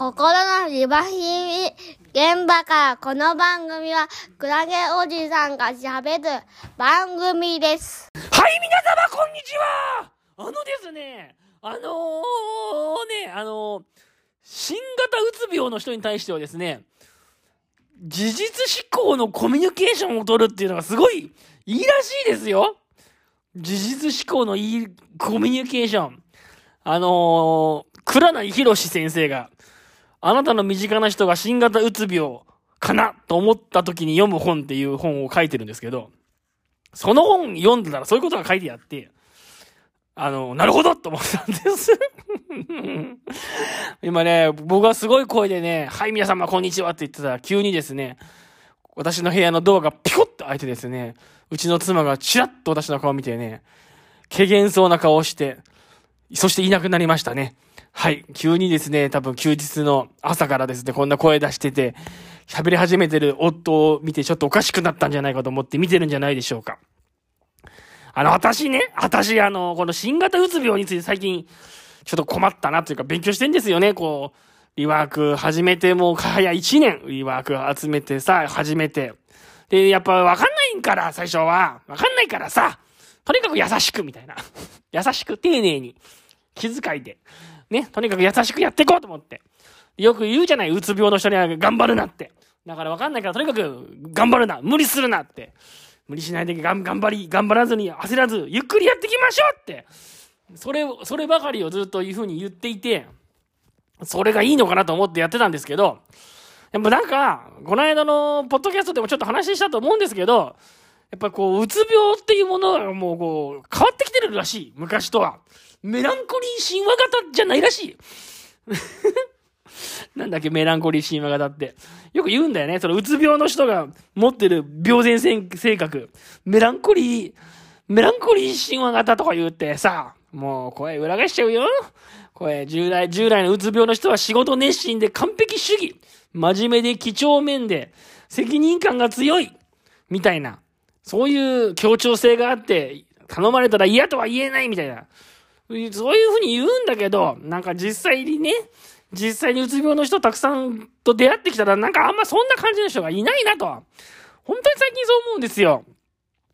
心のリバヒミ現場からこの番組はクラゲおじさんが喋る番組です。はい、皆様、こんにちはあのですね、あのー、ね、あのー新型うつ病の人に対してはですね、事実思考のコミュニケーションを取るっていうのがすごいいいらしいですよ事実思考のいいコミュニケーション。あのー、倉内博士先生が、あなたの身近な人が新型うつ病かなと思った時に読む本っていう本を書いてるんですけど、その本読んでたらそういうことが書いてあって、あの、なるほどと思ったんです。今ね、僕はすごい声でね、はい、皆様こんにちはって言ってたら、急にですね、私の部屋のドアがピコッと開いてですね、うちの妻がチラッと私の顔を見てね、怪げそうな顔をして、そしていなくなりましたね。はい。急にですね、多分休日の朝からですね、こんな声出してて、喋り始めてる夫を見てちょっとおかしくなったんじゃないかと思って見てるんじゃないでしょうか。あの、私ね、私、あの、この新型うつ病について最近、ちょっと困ったなというか勉強してんですよね、こう。リワーク始めてもう早1年、リワーク集めてさ、始めて。で、やっぱわかんないから、最初は。わかんないからさ、とにかく優しくみたいな。優しく、丁寧に。気遣いで。ね、とにかく優しくやっていこうと思って。よく言うじゃない、うつ病の人には頑張るなって。だからわかんないから、とにかく頑張るな、無理するなって。無理しないでがん頑張り、頑張らずに焦らず、ゆっくりやっていきましょうって。それ、そればかりをずっというふうに言っていて、それがいいのかなと思ってやってたんですけど、やっぱなんか、この間のポッドキャストでもちょっと話したと思うんですけど、やっぱこう、うつ病っていうものがもうこう、変わってきてるらしい。昔とは。メランコリー神話型じゃないらしい。なんだっけ、メランコリー神話型って。よく言うんだよね。そのうつ病の人が持ってる病前性格。メランコリー、メランコリー神話型とか言ってさ、もう声裏返しちゃうよ。声、従来、従来のうつ病の人は仕事熱心で完璧主義。真面目で几帳面で、責任感が強い。みたいな。そういう協調性があって、頼まれたら嫌とは言えないみたいな。そういうふうに言うんだけど、なんか実際にね、実際にうつ病の人たくさんと出会ってきたら、なんかあんまそんな感じの人がいないなと。本当に最近そう思うんですよ。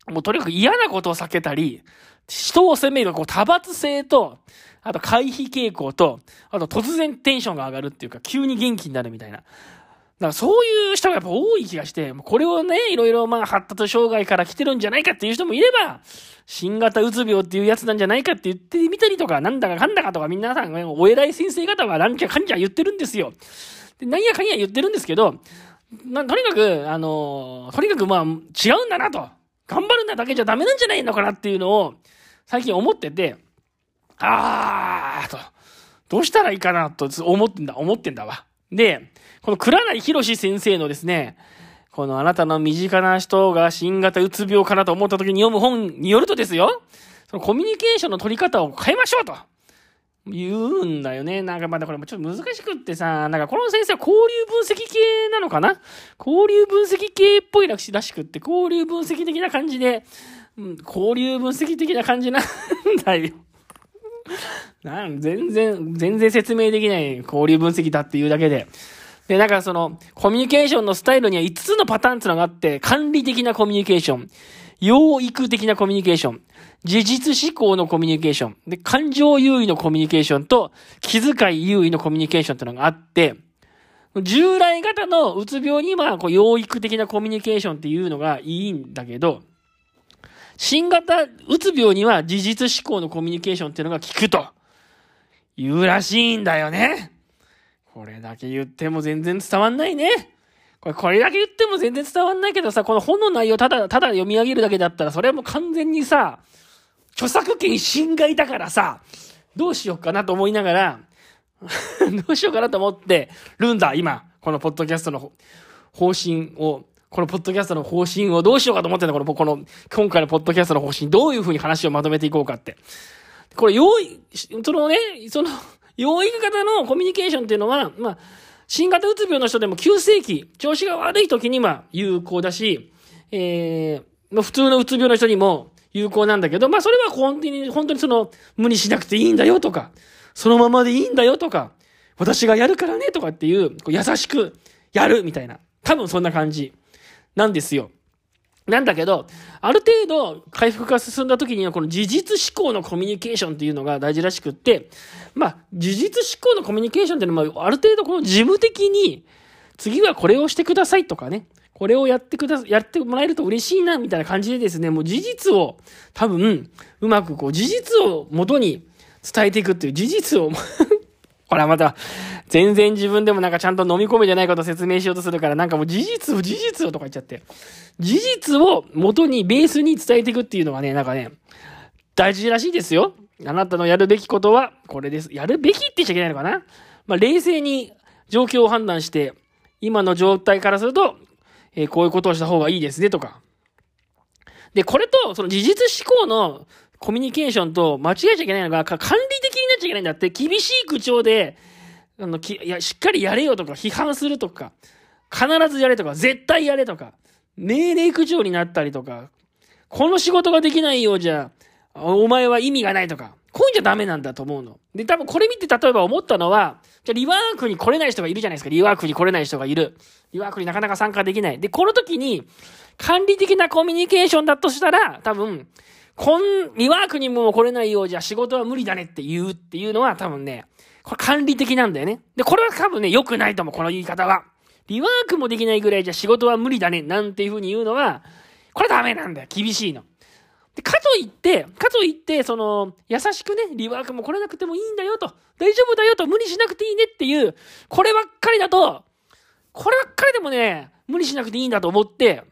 もうとにかく嫌なことを避けたり、人を責めるこう多発性と、あと回避傾向と、あと突然テンションが上がるっていうか、急に元気になるみたいな。だかそういう人がやっぱ多い気がして、これをね、いろいろまあ発達障害から来てるんじゃないかっていう人もいれば、新型うつ病っていうやつなんじゃないかって言ってみたりとか、なんだかかんだかとか皆さん、お偉い先生方はなんじゃかんじゃ言ってるんですよ。で、なんやかんや言ってるんですけど、なとにかく、あのとにかくまあ、違うんだなと。頑張るんだだけじゃダメなんじゃないのかなっていうのを、最近思ってて、あーと、どうしたらいいかなと思ってんだ、思ってんだわ。で、この倉内博先生のですね、このあなたの身近な人が新型うつ病かなと思った時に読む本によるとですよ、そのコミュニケーションの取り方を変えましょうと。言うんだよね。なんかまだこれもちょっと難しくってさ、なんかこの先生は交流分析系なのかな？交流分析系っぽいらしくって、交流分析的な感じで、うん、交流分析的な感じなんだよ。なん全然、全然説明できない交流分析だっていうだけで。で、なんかその、コミュニケーションのスタイルには5つのパターンってのがあって、管理的なコミュニケーション、養育的なコミュニケーション、事実思考のコミュニケーション、で、感情優位のコミュニケーションと、気遣い優位のコミュニケーションっていうのがあって、従来型のうつ病には、こう、養育的なコミュニケーションっていうのがいいんだけど、新型うつ病には事実思考のコミュニケーションっていうのが効くと、いうらしいんだよね。これだけ言っても全然伝わんないね。これ、これだけ言っても全然伝わんないけどさ、この本の内容ただ、ただ読み上げるだけだったら、それはもう完全にさ、著作権侵害だからさ、どうしようかなと思いながら、どうしようかなと思ってるんだ、今。このポッドキャストの方針を、このポッドキャストの方針をどうしようかと思ってんだ、この、この、今回のポッドキャストの方針、どういうふうに話をまとめていこうかって。これ、用意、そのね、その、養育型のコミュニケーションっていうのは、まあ、新型うつ病の人でも急性期、調子が悪い時には有効だし、えー、普通のうつ病の人にも有効なんだけど、まあそれは本当に、本当にその、無理しなくていいんだよとか、そのままでいいんだよとか、私がやるからねとかっていう、こう優しくやるみたいな。多分そんな感じなんですよ。なんだけど、ある程度回復が進んだ時にはこの事実思考のコミュニケーションっていうのが大事らしくって、まあ、事実思考のコミュニケーションっていうのは、ある程度この事務的に、次はこれをしてくださいとかね、これをやってくだ、やってもらえると嬉しいな、みたいな感じでですね、もう事実を、多分、うまくこう、事実を元に伝えていくっていう事実をこれはまた、全然自分でもなんかちゃんと飲み込めてないことを説明しようとするから、なんかもう事実を事実をとか言っちゃって。事実を元に、ベースに伝えていくっていうのがね、なんかね、大事らしいですよ。あなたのやるべきことは、これです。やるべきって言っちゃいけないのかなまあ、冷静に状況を判断して、今の状態からすると、えー、こういうことをした方がいいですね、とか。で、これと、その事実思考のコミュニケーションと間違えちゃいけないのが、管理なっちゃいけないんだって、厳しい口調で、あの、き、いや、しっかりやれよとか、批判するとか、必ずやれとか、絶対やれとか、命令口調になったりとか、この仕事ができないようじゃ、お前は意味がないとか、こういうんじゃダメなんだと思うの。で、多分これ見て例えば思ったのは、じゃリワークに来れない人がいるじゃないですか。リワークに来れない人がいる。リワークになかなか参加できない。で、この時に、管理的なコミュニケーションだとしたら、多分、こん、リワークにも来れないようじゃ仕事は無理だねって言うっていうのは多分ね、これ管理的なんだよね。で、これは多分ね、良くないと思う、この言い方は。リワークもできないぐらいじゃ仕事は無理だね、なんていう風に言うのは、これダメなんだよ。厳しいの。で、かといって、かといって、その、優しくね、リワークも来れなくてもいいんだよと、大丈夫だよと、無理しなくていいねっていう、こればっかりだと、こればっかりでもね、無理しなくていいんだと思って、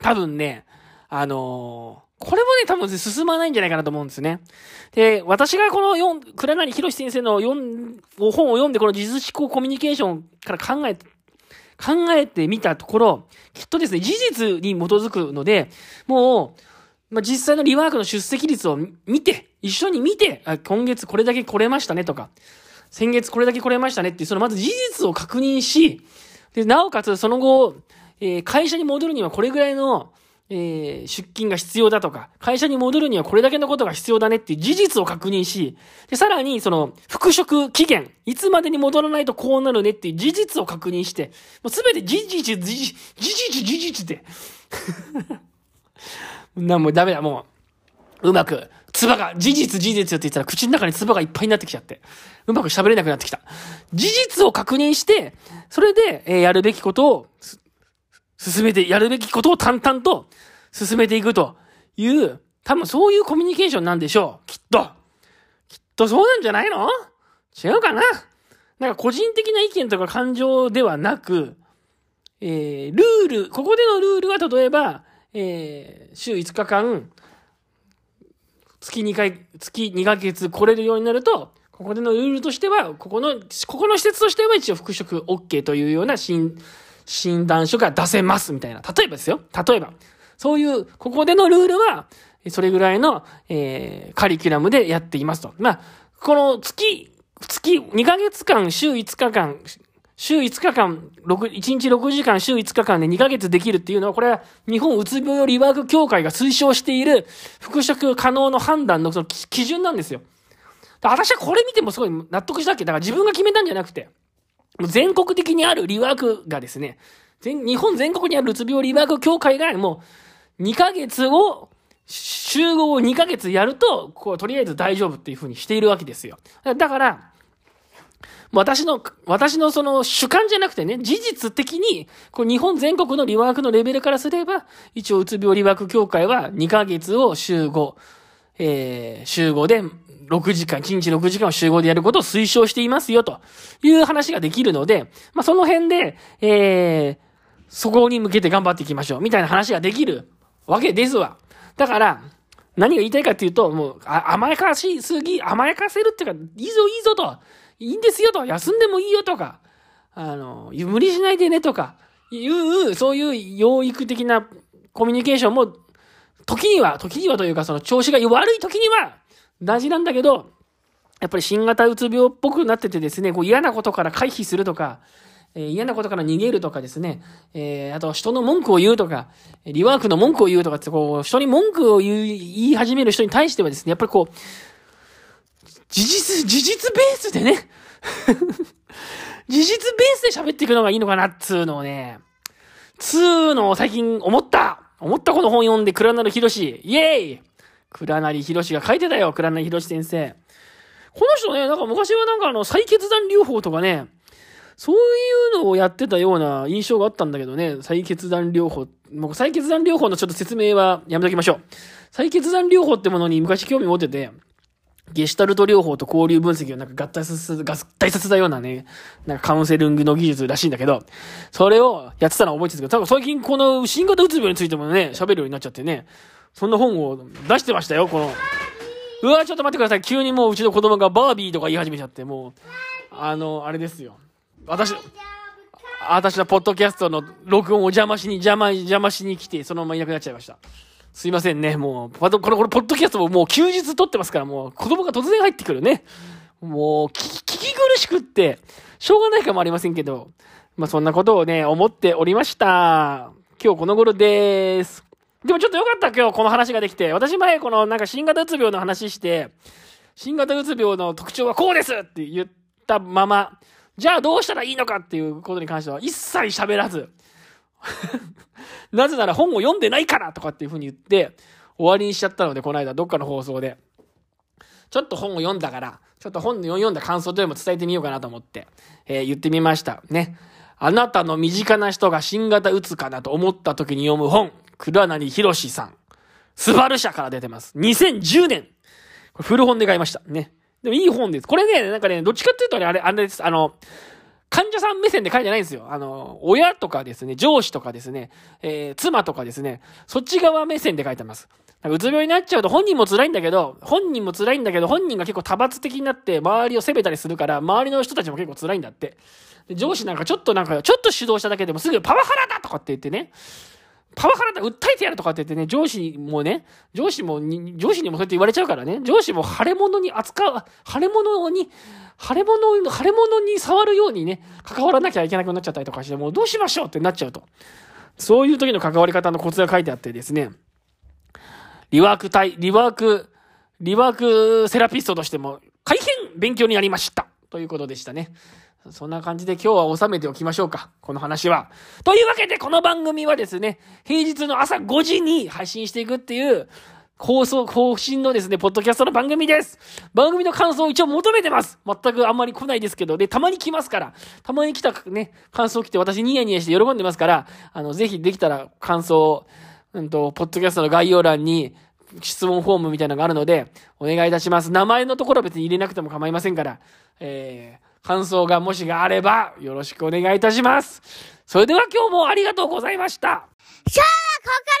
多分ね、あのー、これもね、多分進まないんじゃないかなと思うんですね。で、私がこの4、倉成博先生の4、本を読んで、この事実思考コミュニケーションから考え、考えてみたところ、きっとですね、事実に基づくので、もう、まあ、実際のリワークの出席率を見て、一緒に見て、あ今月これだけ来れましたねとか、先月これだけ来れましたねっていう、そのまず事実を確認し、で、なおかつその後、えー、会社に戻るにはこれぐらいの、えー、出勤が必要だとか、会社に戻るにはこれだけのことが必要だねっていう事実を確認し、で、さらに、その、復職期限、いつまでに戻らないとこうなるねっていう事実を確認して、もうすべて事実、事実、事実、事実って。な、もうダメだ、もう。うまく、唾が、事実、事実って言ったら口の中に唾がいっぱいになってきちゃって。うまく喋れなくなってきた。事実を確認して、それで、えー、やるべきことを、進めて、やるべきことを淡々と進めていくという、多分そういうコミュニケーションなんでしょう。きっと。きっとそうなんじゃないの？違うかな？なんか個人的な意見とか感情ではなく、えー、ルール、ここでのルールは例えば、えー、週5日間、月2回、月2ヶ月来れるようになると、ここでのルールとしては、ここの、ここの施設としては一応復職 OK というような新、診断書が出せますみたいな。例えばですよ。例えば。そういう、ここでのルールは、それぐらいの、えー、カリキュラムでやっていますと。まあ、この月、月2ヶ月間、週5日間、週5日間、6、1日6時間、週5日間で2ヶ月できるっていうのは、これは日本うつ病リワーク協会が推奨している復職可能の判断のその基準なんですよ。私はこれ見てもすごい納得したっけだから自分が決めたんじゃなくて、全国的にあるリワークがですね、全、日本全国にあるうつ病リワーク協会がもう2ヶ月を、集合を2ヶ月やると、こう、とりあえず大丈夫っていう風にしているわけですよ。だから、私の、私のその主観じゃなくてね、事実的に、こう日本全国のリワークのレベルからすれば、一応うつ病リワーク協会は2ヶ月を集合、えー、集合で6時間、1日6時間を集合でやることを推奨していますよ、という話ができるので、まあ、その辺で、えー、そこに向けて頑張っていきましょう、みたいな話ができるわけですわ。だから、何が言いたいかっていうと、もう、甘やかしすぎ、甘やかせるっていうか、いいぞいいぞと、いいんですよと、休んでもいいよとか、あの、無理しないでねとか、いう、そういう養育的なコミュニケーションも、時には、時にはというか、その調子が悪い時には、大事なんだけど、やっぱり新型うつ病っぽくなっててですね、こう嫌なことから回避するとか、えー、嫌なことから逃げるとかですね、えー、あと人の文句を言うとか、リワークの文句を言うとかって、こう、人に文句を言い、始める人に対してはですね、やっぱりこう、事実、事実ベースでね、事実ベースで喋っていくのがいいのかなっつうのをね、つうのを最近思った思ったこの本読んで、倉成博士。イエーイ倉成博士が書いてたよ、倉成博士先生。この人ね、なんか昔はなんかあの、再決断療法とかね、そういうのをやってたような印象があったんだけどね、再決断療法。もう再決断療法のちょっと説明はやめときましょう。再決断療法ってものに昔興味持ってて、ゲシュタルト療法と交流分析をなんか合体させ、合体させたようなね、なんかカウンセリングの技術らしいんだけど、それをやってたのは覚えてるけど、多分最近この新型うつ病についてもね、喋るようになっちゃってね、そんな本を出してましたよ、この。うわ、ちょっと待ってください。急にもううちの子供がバービーとか言い始めちゃって、もう、あの、あれですよ。私、私のポッドキャストの録音を邪魔しに、邪魔、邪魔しに来て、そのままいなくなっちゃいました。すいませんね、もう、これ、これ、ポッドキャストももう休日撮ってますから、もう、子供が突然入ってくるね。もう、聞き苦しくって、しょうがないかもありませんけど、まあ、そんなことをね、思っておりました。今日この頃です。でもちょっとよかった今日この話ができて。私前このなんか新型うつ病の話して、新型うつ病の特徴はこうですって言ったまま、じゃあどうしたらいいのかっていうことに関しては一切喋らず、なぜなら本を読んでないからとかっていうふうに言って終わりにしちゃったので、この間どっかの放送で。ちょっと本を読んだから、ちょっと本を読んだ感想というのも伝えてみようかなと思って、えー、言ってみました。ね。あなたの身近な人が新型うつかなと思った時に読む本。倉成博士さん。スバル社から出てます。2010年。古本で買いました。ね。でもいい本です。これね、なんかね、どっちかっていうとね、あれ、あれです。あの、患者さん目線で書いてないんですよ。あの、親とかですね、上司とかですね、えー、妻とかですね、そっち側目線で書いてます。うつ病になっちゃうと本人も辛いんだけど、本人も辛いんだけど、本人が結構多発的になって周りを責めたりするから、周りの人たちも結構辛いんだって。上司なんかちょっとなんか、ちょっと指導しただけでもすぐパワハラだとかって言ってね、パワハラだ、訴えてやるとかって言ってね、上司もね、上司も上司にもそうやって言われちゃうからね、上司も腫れ物に扱う、腫れ物に、腫れ物、腫れ物に触るようにね、関わらなきゃいけなくなっちゃったりとかして、もうどうしましょうってなっちゃうと。そういう時の関わり方のコツが書いてあってですね、リワーク対、リワーク、リワークセラピストとしても大変勉強になりました。ということでしたね。そんな感じで今日は収めておきましょうか。この話は。というわけで、この番組はですね、平日の朝5時に配信していくっていう、放送、更新のですね、ポッドキャストの番組です。番組の感想を一応求めてます。全くあんまり来ないですけど、で、たまに来ますから、たまに来たね、感想来て私ニヤニヤして喜んでますから、あの、ぜひできたら感想を、うんと、ポッドキャストの概要欄に、質問フォームみたいなのがあるので、お願いいたします。名前のところは別に入れなくても構いませんから、えー、感想がもしがあれば、よろしくお願いいたします。それでは今日もありがとうございました。さあここ